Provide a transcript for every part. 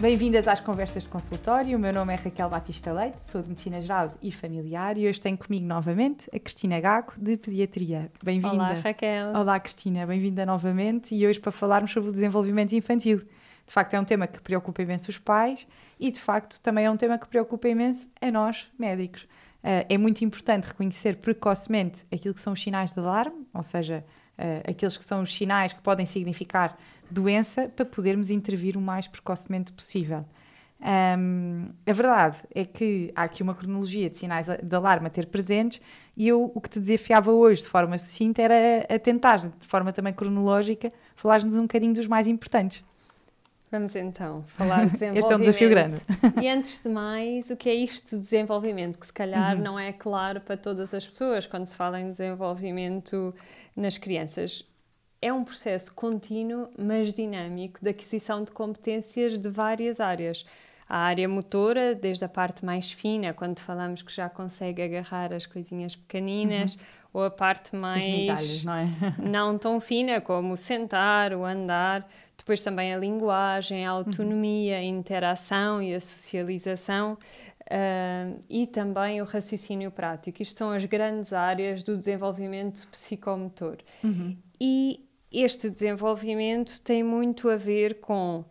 Bem-vindas às conversas de consultório. O meu nome é Raquel Batista Leite, sou de Medicina Geral e Familiar e hoje tenho comigo novamente a Cristina Gago, de Pediatria. Bem-vinda. Olá, Raquel. Olá, Cristina. Bem-vinda novamente e hoje para falarmos sobre o desenvolvimento infantil. De facto, é um tema que preocupa imenso os pais e, de facto, também é um tema que preocupa imenso a nós, médicos. Uh, é muito importante reconhecer precocemente aquilo que são os sinais de alarme, ou seja, uh, aqueles que são os sinais que podem significar doença para podermos intervir o mais precocemente possível. Um, a verdade é que há aqui uma cronologia de sinais de alarme a ter presentes e eu o que te desafiava hoje de forma sucinta era a, tentar, de forma também cronológica, falar-nos um bocadinho dos mais importantes. Vamos então falar de desenvolvimento. este é um desafio grande. E antes de mais, o que é isto de desenvolvimento? Que se calhar uhum. não é claro para todas as pessoas quando se fala em desenvolvimento nas crianças é um processo contínuo, mas dinâmico, de aquisição de competências de várias áreas. A área motora, desde a parte mais fina, quando falamos que já consegue agarrar as coisinhas pequeninas, uhum. ou a parte mais migalhas, não, é? não tão fina, como o sentar, o andar. Depois também a linguagem, a autonomia, uhum. a interação e a socialização. Uh, e também o raciocínio prático. Isto são as grandes áreas do desenvolvimento psicomotor. Uhum. E este desenvolvimento tem muito a ver com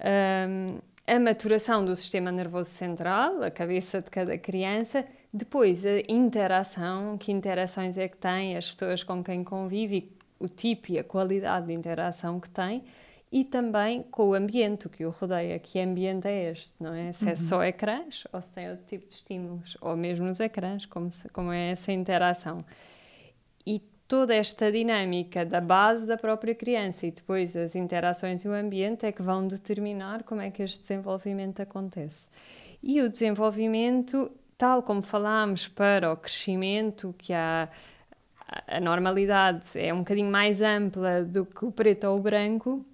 um, a maturação do sistema nervoso central, a cabeça de cada criança, depois a interação, que interações é que tem, as pessoas com quem convive, o tipo e a qualidade de interação que tem, e também com o ambiente que o rodeia. Que ambiente é este, não é? Se é só uhum. ecrãs ou se tem outro tipo de estímulos, ou mesmo nos ecrãs, como, se, como é essa interação. Toda esta dinâmica da base da própria criança e depois as interações e o ambiente é que vão determinar como é que este desenvolvimento acontece. E o desenvolvimento, tal como falámos para o crescimento, que há a normalidade é um bocadinho mais ampla do que o preto ou o branco,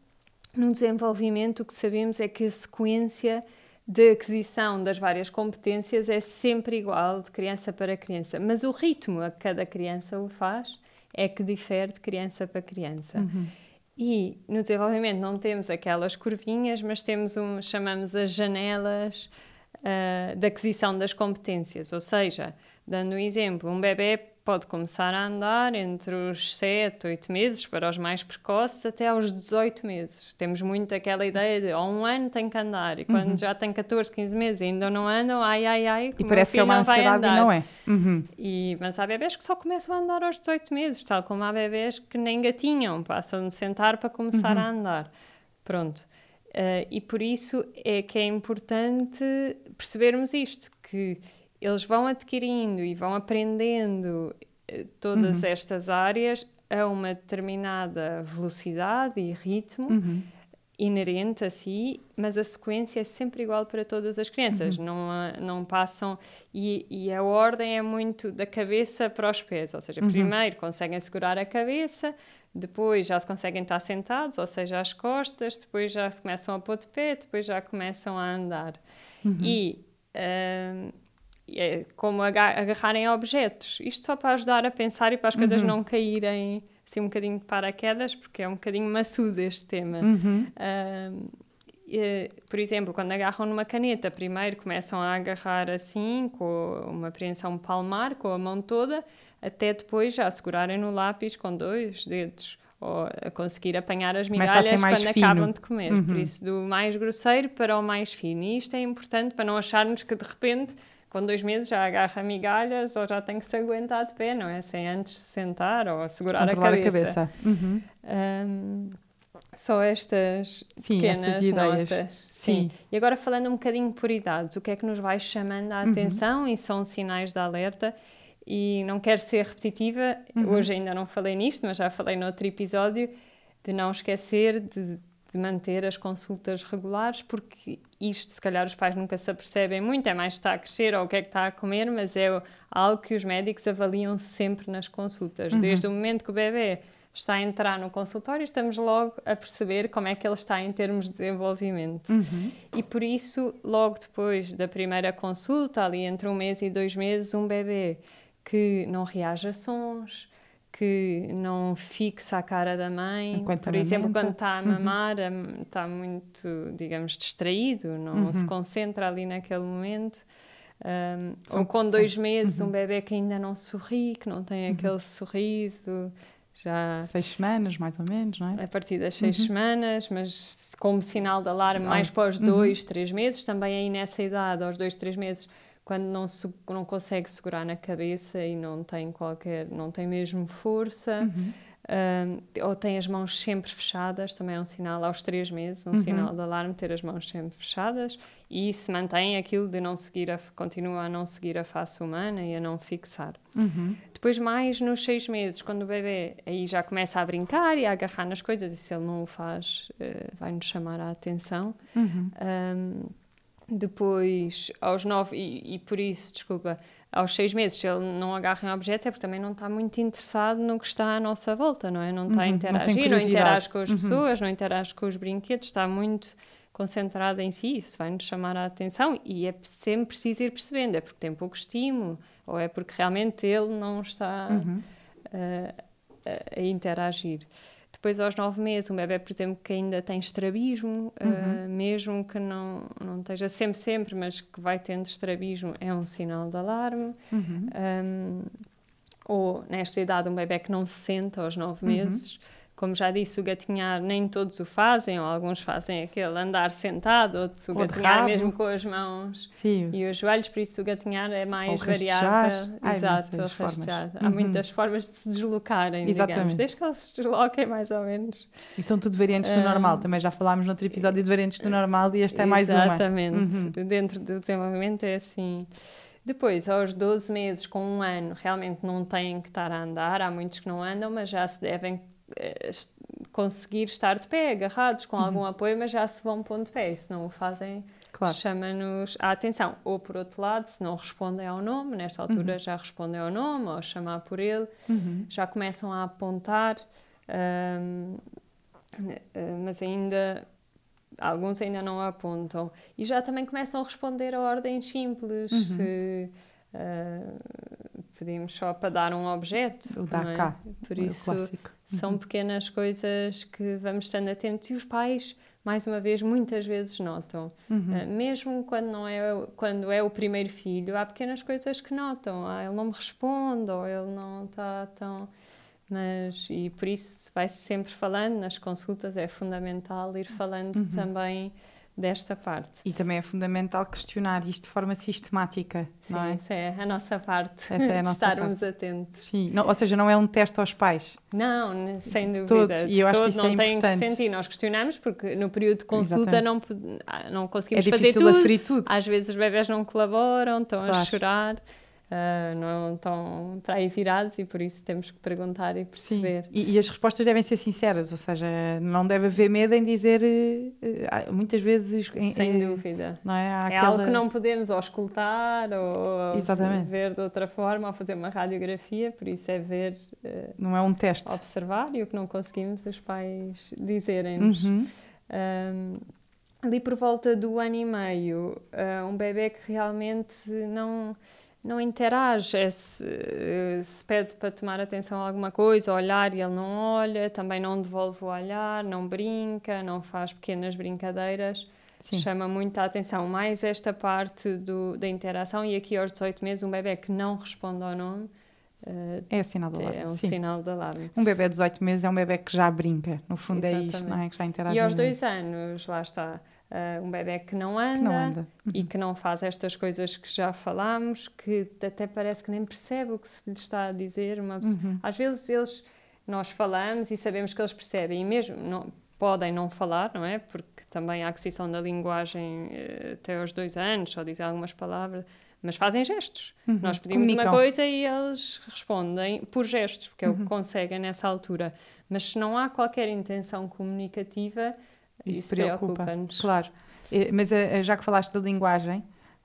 no desenvolvimento o que sabemos é que a sequência de aquisição das várias competências é sempre igual de criança para criança, mas o ritmo a que cada criança o faz é que difere de criança para criança. Uhum. E no desenvolvimento não temos aquelas curvinhas, mas temos um, chamamos as janelas uh, de aquisição das competências. Ou seja, dando um exemplo, um bebê pode começar a andar entre os 7, 8 meses, para os mais precoces, até aos 18 meses. Temos muito aquela ideia de, há um ano tem que andar, e quando uhum. já tem 14, 15 meses e ainda não andam, ai, ai, ai, E parece que é uma ansiedade e não é. Uhum. E, mas há bebés que só começam a andar aos 18 meses, tal como há bebés que nem gatinham, passam de sentar para começar uhum. a andar. Pronto. Uh, e por isso é que é importante percebermos isto, que eles vão adquirindo e vão aprendendo eh, todas uhum. estas áreas a uma determinada velocidade e ritmo uhum. inerente a si, mas a sequência é sempre igual para todas as crianças, uhum. não, não passam. E, e, a ordem é muito da cabeça para os pés, ou seja, uhum. primeiro conseguem segurar a cabeça, depois já se conseguem estar sentados, ou seja, as costas, depois já se começam a pôr de pé, depois já começam a andar. Uhum. E. Uh, é como agarrarem objetos. Isto só para ajudar a pensar e para as uhum. coisas não caírem assim um bocadinho de paraquedas, porque é um bocadinho maçudo este tema. Uhum. Uh, e, por exemplo, quando agarram numa caneta, primeiro começam a agarrar assim, com uma apreensão palmar, com a mão toda, até depois já segurarem no lápis com dois dedos ou a conseguir apanhar as migalhas quando fino. acabam de comer. Uhum. Por isso, do mais grosseiro para o mais fino. E isto é importante para não acharmos que de repente com dois meses já agarra migalhas ou já tem que se aguentar de pé, não é? Sem antes sentar ou segurar Controlar a cabeça. A cabeça. Uhum. Um, só estas Sim, pequenas estas ideias. notas. Sim. Sim. E agora falando um bocadinho por idades, o que é que nos vai chamando a uhum. atenção uhum. e são sinais de alerta e não quero ser repetitiva, uhum. hoje ainda não falei nisto, mas já falei noutro episódio, de não esquecer de de manter as consultas regulares, porque isto, se calhar, os pais nunca se apercebem muito, é mais está a crescer ou o que é que está a comer, mas é algo que os médicos avaliam sempre nas consultas. Uhum. Desde o momento que o bebê está a entrar no consultório, estamos logo a perceber como é que ele está em termos de desenvolvimento. Uhum. E por isso, logo depois da primeira consulta, ali entre um mês e dois meses, um bebê que não reage a sons, que não fixa a cara da mãe. Enquanto Por exemplo, quando está a Uhum. mamar, am- está muito, digamos, distraído, não Uhum. se concentra ali naquele momento. Um, ou com dois meses, Uhum. um bebê que ainda não sorri, que não tem aquele sorriso, já Seis semanas, mais ou menos, não é? a partir das seis Uhum. semanas, mas como sinal de alarme, mais para os uhum. dois, três meses, também aí nessa idade, aos dois, três meses, quando não, se- não consegue segurar na cabeça e não tem qualquer, não tem mesmo força, Uhum. um, ou tem as mãos sempre fechadas, também é um sinal aos três meses, um Uhum. sinal de alarme ter as mãos sempre fechadas e se mantém aquilo de não seguir, a, continua a não seguir a face humana e a não fixar. Uhum. Depois, mais nos seis meses, quando o bebê aí já começa a brincar e a agarrar nas coisas, e se ele não o faz, eh, vai-nos chamar a atenção. Uhum. Depois, aos nove, e, e por isso, desculpa, aos seis meses, se ele não agarra em objetos, é porque também não está muito interessado no que está à nossa volta, não é? Não está a Uhum, não tem interagir, não, curiosidade. interage com as Uhum. pessoas, não interage com os brinquedos, está muito concentrado em si, isso vai-nos chamar a atenção e é sempre preciso ir percebendo, é porque tem pouco estímulo ou é porque realmente ele não está Uhum. a, a- a interagir. Depois, aos nove meses, um bebê, por exemplo, que ainda tem estrabismo, Uhum. uh, mesmo que não, não esteja sempre, sempre, mas que vai tendo estrabismo, é um sinal de alarme. Uhum. Um, ou, nesta idade, um bebê que não se senta aos nove Uhum. Como já disse, o gatinhar nem todos o fazem, ou alguns fazem aquele andar sentado, outros o Ou gatinhar mesmo com as mãos Sim, e os joelhos, por isso o gatinhar é mais variável. Há Exato, rastejar. Há Uhum. muitas formas de se deslocarem, digamos. Exatamente. Desde que eles se desloquem, mais ou menos. E são tudo variantes do normal. Também já falámos noutro episódio de variantes do normal e esta é mais uma. Exatamente. Uhum. Dentro do desenvolvimento é assim. Depois, aos 12 meses, com um ano, realmente não têm que estar a andar. Há muitos que não andam, mas já se devem conseguir estar de pé, agarrados, com algum apoio, mas já se vão pondo de pé. E se não o fazem, Claro. chama-nos a atenção. Ou, por outro lado, se não respondem ao nome, nesta altura já respondem ao nome, ou chamar por ele, Uhum. já começam a apontar, hum, eh, mas ainda alguns ainda não apontam e já também começam a responder a ordens simples. Uhum. Se eh, pedimos só para dar um objeto, O não é? cá, por o isso são pequenas coisas que vamos estando atentos e os pais mais uma vez muitas vezes notam Uhum. Uh, mesmo quando não é o- quando é o primeiro filho há pequenas coisas que notam ah, ele não me responde ou ele não está tão mas e por isso vai-se sempre falando nas consultas é fundamental ir falando Uhum. também desta parte E também é fundamental questionar isto de forma sistemática, sim não é? essa é a nossa parte Essa é a nossa estarmos atentos Sim. Não- ou seja, não é um teste aos pais. Não, sem De dúvida. todo. E eu acho que isso não é tem importante. que sentir. Nós questionamos porque no período de consulta não, ah, não É conseguimos fazer difícil tudo. aferir tudo. Às vezes os bebés não colaboram, estão a Claro. chorar, ah, não estão para aí virados e por isso temos que perguntar e Sim. perceber. E, e as respostas devem ser sinceras, ou seja, não deve haver medo em dizer eh, muitas vezes. em- Sem dúvida. Não é? Há É aquela- algo que não podemos ou escutar ou Exatamente. ver de outra forma ou fazer uma radiografia, por isso é ver, eh, não é um teste. observar e o que não conseguimos os pais dizerem-nos. Uhum. Um, ali por volta do ano e meio, uh, um bebê que realmente não, não interage, é se, uh, se pede para tomar atenção a alguma coisa, olhar e ele não olha, também não devolve o olhar, não brinca, não faz pequenas brincadeiras. Sim. Chama muito a atenção mais esta parte do, da interação e aqui aos 18 meses um bebê que não responde ao nome uh, É sinal de alarme. é um Sim. sinal de alarme. Um bebê de 18 meses é um bebê que já brinca. No fundo é isto, Exatamente. não é? Que já interage E aos dois anos, lá está, uh, um bebê que não anda, Que não anda. e que não faz estas coisas que já falámos, que até parece que nem percebe o que se lhe está a dizer. Uma Uhum. Às vezes eles, nós falamos e sabemos que eles percebem, e mesmo não, podem não falar, não é? Porque também há aquisição da linguagem eh, até aos dois anos, só dizem algumas palavras, mas fazem gestos. Uhum. Nós pedimos uma Comunicam. coisa e eles respondem por gestos, porque é o Uhum. que conseguem nessa altura. Mas se não há qualquer intenção comunicativa, Isso, isso, preocupa. preocupa-nos. Claro. Eh, Mas eh, já que falaste da linguagem,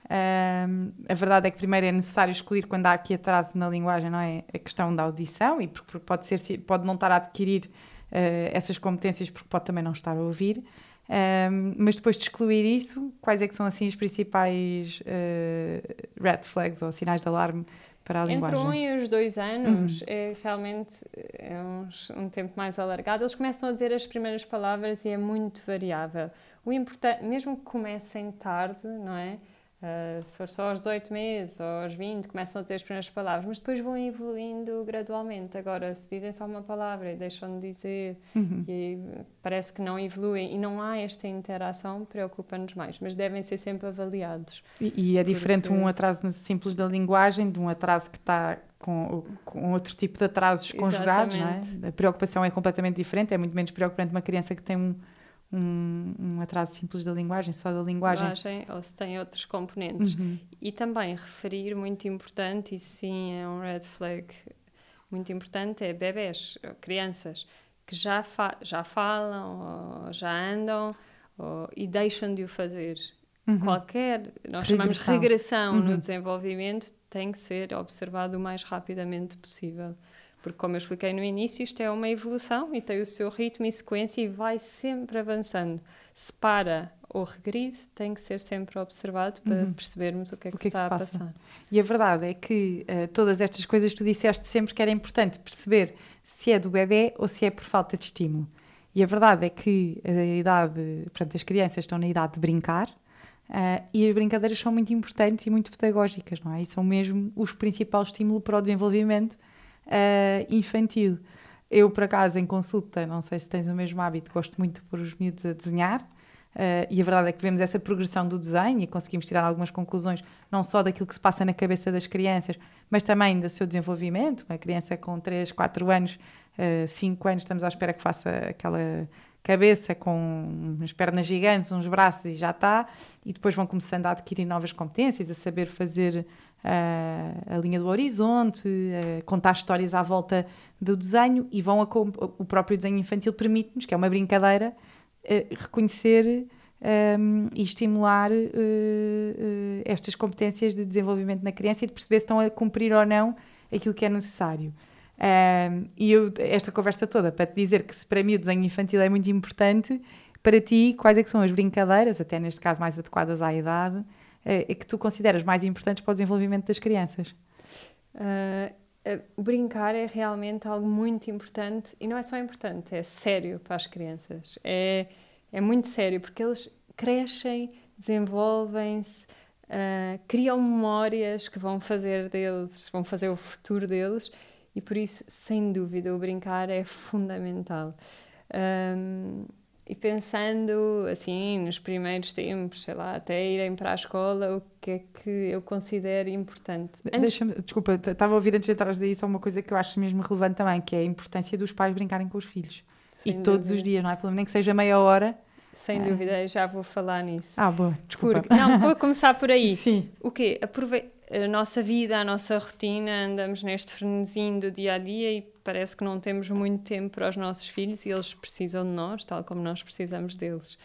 ahm, a verdade é que primeiro é necessário excluir quando há aqui atraso na linguagem, não é? A questão da audição, e porque pode, ser, se- pode não estar a adquirir eh, essas competências porque pode também não estar a ouvir. Ahm, mas depois de excluir isso, quais é que são assim os principais eh, red flags ou sinais de alarme para a linguagem? Entre um e os dois anos uhum. é realmente é um, um tempo mais alargado. Eles começam a dizer as primeiras palavras e é muito variável. O importante, mesmo que comecem tarde, não é? Uh, se for só aos 18 meses ou aos 20, começam a dizer as primeiras palavras, mas depois vão evoluindo gradualmente. Agora, se dizem só uma palavra e deixam de dizer, uhum. e parece que não evoluem e não há esta interação, preocupa-nos mais, mas devem ser sempre avaliados. E, e é diferente porque... um atraso simples da linguagem de um atraso que está com, com, outro tipo de atrasos conjugados, não é? A preocupação é completamente diferente, é muito menos preocupante uma criança que tem um um, um, atraso simples da linguagem, só da linguagem. linguagem ou se tem outros componentes. Uhum. E também referir, muito importante, e sim é um red flag muito importante, é bebés, crianças que já, fa já falam ou já andam ou, e deixam de o fazer. Uhum. Qualquer, nós regressão. chamamos de regressão uhum. no desenvolvimento, tem que ser observado o mais rapidamente possível. Porque, como eu expliquei no início, isto é uma evolução e tem o seu ritmo e sequência e vai sempre avançando. Se para ou regride, tem que ser sempre observado para uhum. percebermos o que é que, que, está é que a passa. passar. E a verdade é que uh, todas estas coisas tu disseste sempre que era importante perceber se é do bebê ou se é por falta de estímulo. E a verdade é que a idade, portanto, as crianças estão na idade de brincar, Uh, e as brincadeiras são muito importantes e muito pedagógicas, não é? E são mesmo os principais estímulos para o desenvolvimento uh, infantil. Eu, por acaso, em consulta, não sei se tens o mesmo hábito, gosto muito pôr os miúdos a desenhar. Uh, e a verdade é que vemos essa progressão do desenho e conseguimos tirar algumas conclusões, não só daquilo que se passa na cabeça das crianças, mas também do seu desenvolvimento. Uma criança com 3, 4 anos, uh, 5 anos, estamos à espera que faça aquela cabeça com umas pernas gigantes, uns braços e já está. E depois vão começando a adquirir novas competências, a saber fazer a linha do horizonte, contar histórias à volta do desenho e vão a, o próprio desenho infantil permite-nos, que é uma brincadeira, reconhecer um, e estimular uh, uh, estas competências de desenvolvimento na criança e de perceber se estão a cumprir ou não aquilo que é necessário. Um, e eu, esta conversa toda para te dizer que se para mim o desenho infantil é muito importante, para ti, quais é que são as brincadeiras, até neste caso mais adequadas à idade, é, que tu consideras mais importantes para o desenvolvimento das crianças? Uh, brincar é realmente algo muito importante e não é só importante, é sério para as crianças. É, é muito sério porque eles crescem, desenvolvem-se, uh, criam memórias que vão fazer deles, vão fazer o futuro deles e por isso, sem dúvida, o brincar é fundamental. Um, e pensando assim nos primeiros tempos, sei lá, até irem para a escola, o que é que eu considero importante? Antes... desculpa, estava a ouvir antes de daí só uma coisa que eu acho mesmo relevante também, que é a importância dos pais brincarem com os filhos. Sem e dúvida. todos os dias, não é? Pelo menos que seja meia hora. Sem é. dúvida, já vou falar nisso. Ah, boa, desculpa. Porque, não, vou começar por aí. Sim. O quê? Aprove a nossa vida, a nossa rotina, andamos neste frenesim do dia a dia e parece que não temos muito tempo para os nossos filhos e eles precisam de nós, tal como nós precisamos deles.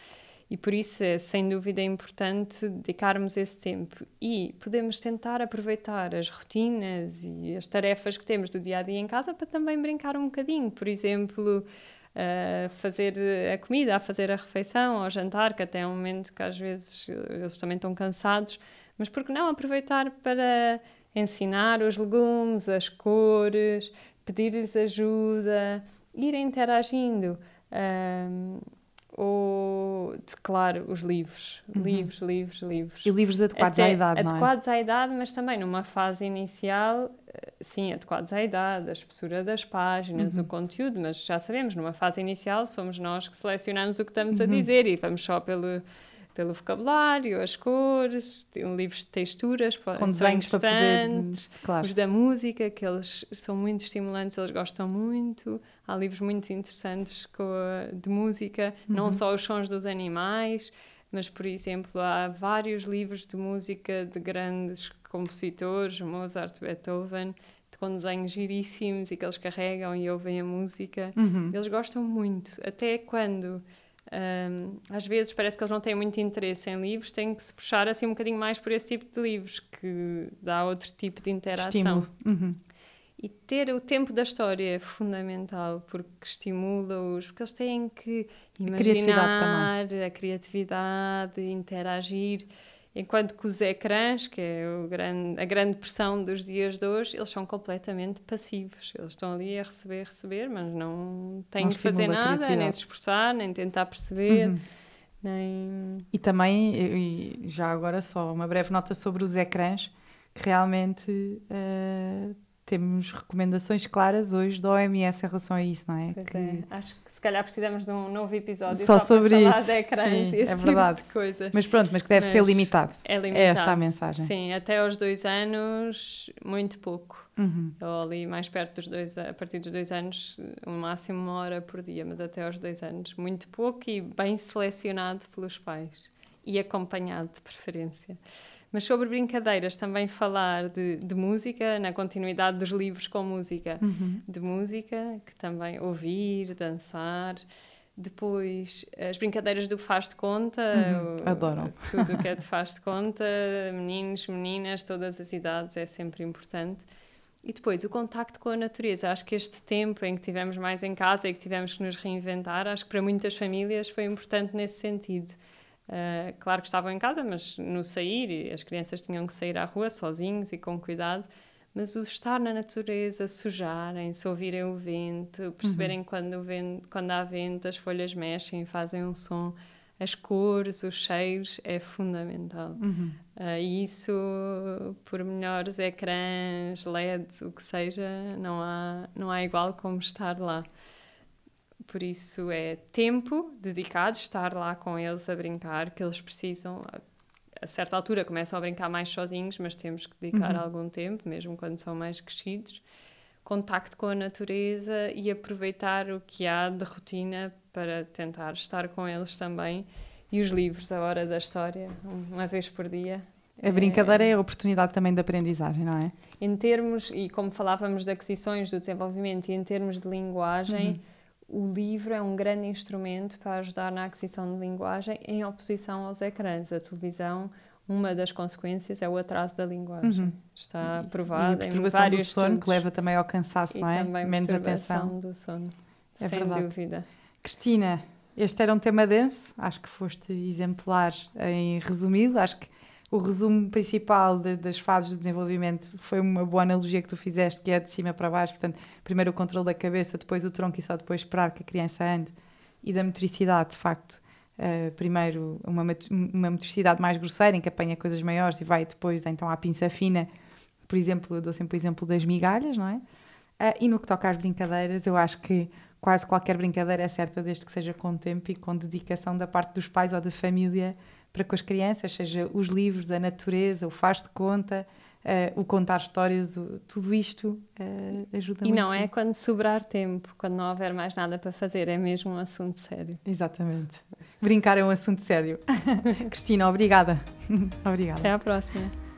E por isso é sem dúvida importante dedicarmos esse tempo e podemos tentar aproveitar as rotinas e as tarefas que temos do dia a dia em casa para também brincar um bocadinho. Por exemplo, a fazer a comida, a fazer a refeição, ao jantar, que até é um momento que às vezes eles também estão cansados mas por que não aproveitar para ensinar os legumes, as cores, pedir-lhes ajuda, ir interagindo. Um, ou, claro, os livros. Uhum. Livros, livros, livros. E livros adequados Até, à idade, não é? Adequados à idade, mas também numa fase inicial, eh, sim, adequados à idade, a espessura das páginas, uhum. o conteúdo, mas já sabemos, numa fase inicial somos nós que selecionamos o que estamos uhum. a dizer e vamos só pelo pelo vocabulário, as cores, livros de texturas, com desenhos para poder, claro. os da música, que eles são muito estimulantes, eles gostam muito. Há livros muito interessantes a, de música, uhum. não só os sons dos animais, mas, por exemplo, há vários livros de música de grandes compositores, Mozart, Beethoven, com desenhos giríssimos e que eles carregam e ouvem a música. Uhum. Eles gostam muito, até quando um, às vezes parece que eles não têm muito interesse em livros, têm que se puxar assim um bocadinho mais por esse tipo de livros, que dá outro tipo de interação. Uhum. E ter o tempo da história é fundamental, porque estimula-os, porque eles têm que imaginar a criatividade, a criatividade interagir. Enquanto que os ecrãs, que é grande, a grande pressão dos dias de hoje, eles são completamente passivos. Eles estão ali a receber, receber, mas não têm não que fazer nada, nem se esforçar, nem tentar perceber. Uhum. Nem... E também, e já agora só uma breve nota sobre os ecrãs, que realmente uh, temos recomendações claras hoje da OMS em relação a isso, não é? Que... é. Acho que se calhar precisamos de um novo episódio só, só sobre isso. De ecrãs Sim, e é tipo verdade. Tipo coisas. Mas pronto, mas que deve mas ser limitado. É limitado. É esta a mensagem. Sim, até aos dois anos, muito pouco. Uhum. Ou ali mais perto dos dois, a partir dos dois anos, o máximo uma hora por dia, mas até aos dois anos, muito pouco e bem selecionado pelos pais e acompanhado de preferência. Mas sobre brincadeiras, também falar de, de música, na continuidade dos livros com música. Uhum. De música, que também ouvir, dançar. Depois, as brincadeiras do faz de conta. Uhum. Adoram. Tudo o que é de faz de conta, meninos, meninas, todas as idades, é sempre importante. E depois, o contacto com a natureza. Acho que este tempo em que tivemos mais em casa e que tivemos que nos reinventar, acho que para muitas famílias foi importante nesse sentido. Uh, claro que estavam em casa, mas no sair, as crianças tinham que sair à rua sozinhos e com cuidado. Mas o estar na natureza, sujarem-se, ouvirem o vento, perceberem uhum. quando, o vento, quando há vento, as folhas mexem, fazem um som, as cores, os cheiros, é fundamental. Uhum. Uh, e isso, por melhores ecrãs, LEDs, o que seja, não há, não há igual como estar lá. Por isso é tempo dedicado, estar lá com eles a brincar, que eles precisam. A certa altura começam a brincar mais sozinhos, mas temos que dedicar uhum. algum tempo, mesmo quando são mais crescidos. Contacto com a natureza e aproveitar o que há de rotina para tentar estar com eles também. E os livros, a hora da história, uma vez por dia. A brincadeira é, é a oportunidade também de aprendizagem, não é? Em termos, e como falávamos de aquisições, do desenvolvimento, e em termos de linguagem. Uhum o livro é um grande instrumento para ajudar na aquisição de linguagem em oposição aos ecrãs. A televisão, uma das consequências é o atraso da linguagem. Uhum. Está provado e a em vários do sono estudos. que leva também ao cansaço, e não é? Também Menos atenção do sono. É sem verdade. dúvida. Cristina, este era um tema denso, acho que foste exemplar em resumido, acho que o resumo principal de, das fases do desenvolvimento foi uma boa analogia que tu fizeste, que é de cima para baixo, portanto, primeiro o controle da cabeça, depois o tronco e só depois esperar que a criança ande, e da motricidade, de facto, uh, primeiro uma, uma motricidade mais grosseira, em que apanha coisas maiores e vai depois então à pinça fina, por exemplo, eu dou sempre o exemplo das migalhas, não é? Uh, e no que toca às brincadeiras, eu acho que quase qualquer brincadeira é certa desde que seja com tempo e com dedicação da parte dos pais ou da família para com as crianças, seja os livros, a natureza, o faz de conta, uh, o contar histórias, o, tudo isto uh, ajuda e muito. E não é quando sobrar tempo, quando não houver mais nada para fazer, é mesmo um assunto sério. Exatamente. Brincar é um assunto sério. Cristina, obrigada. obrigada. Até à próxima.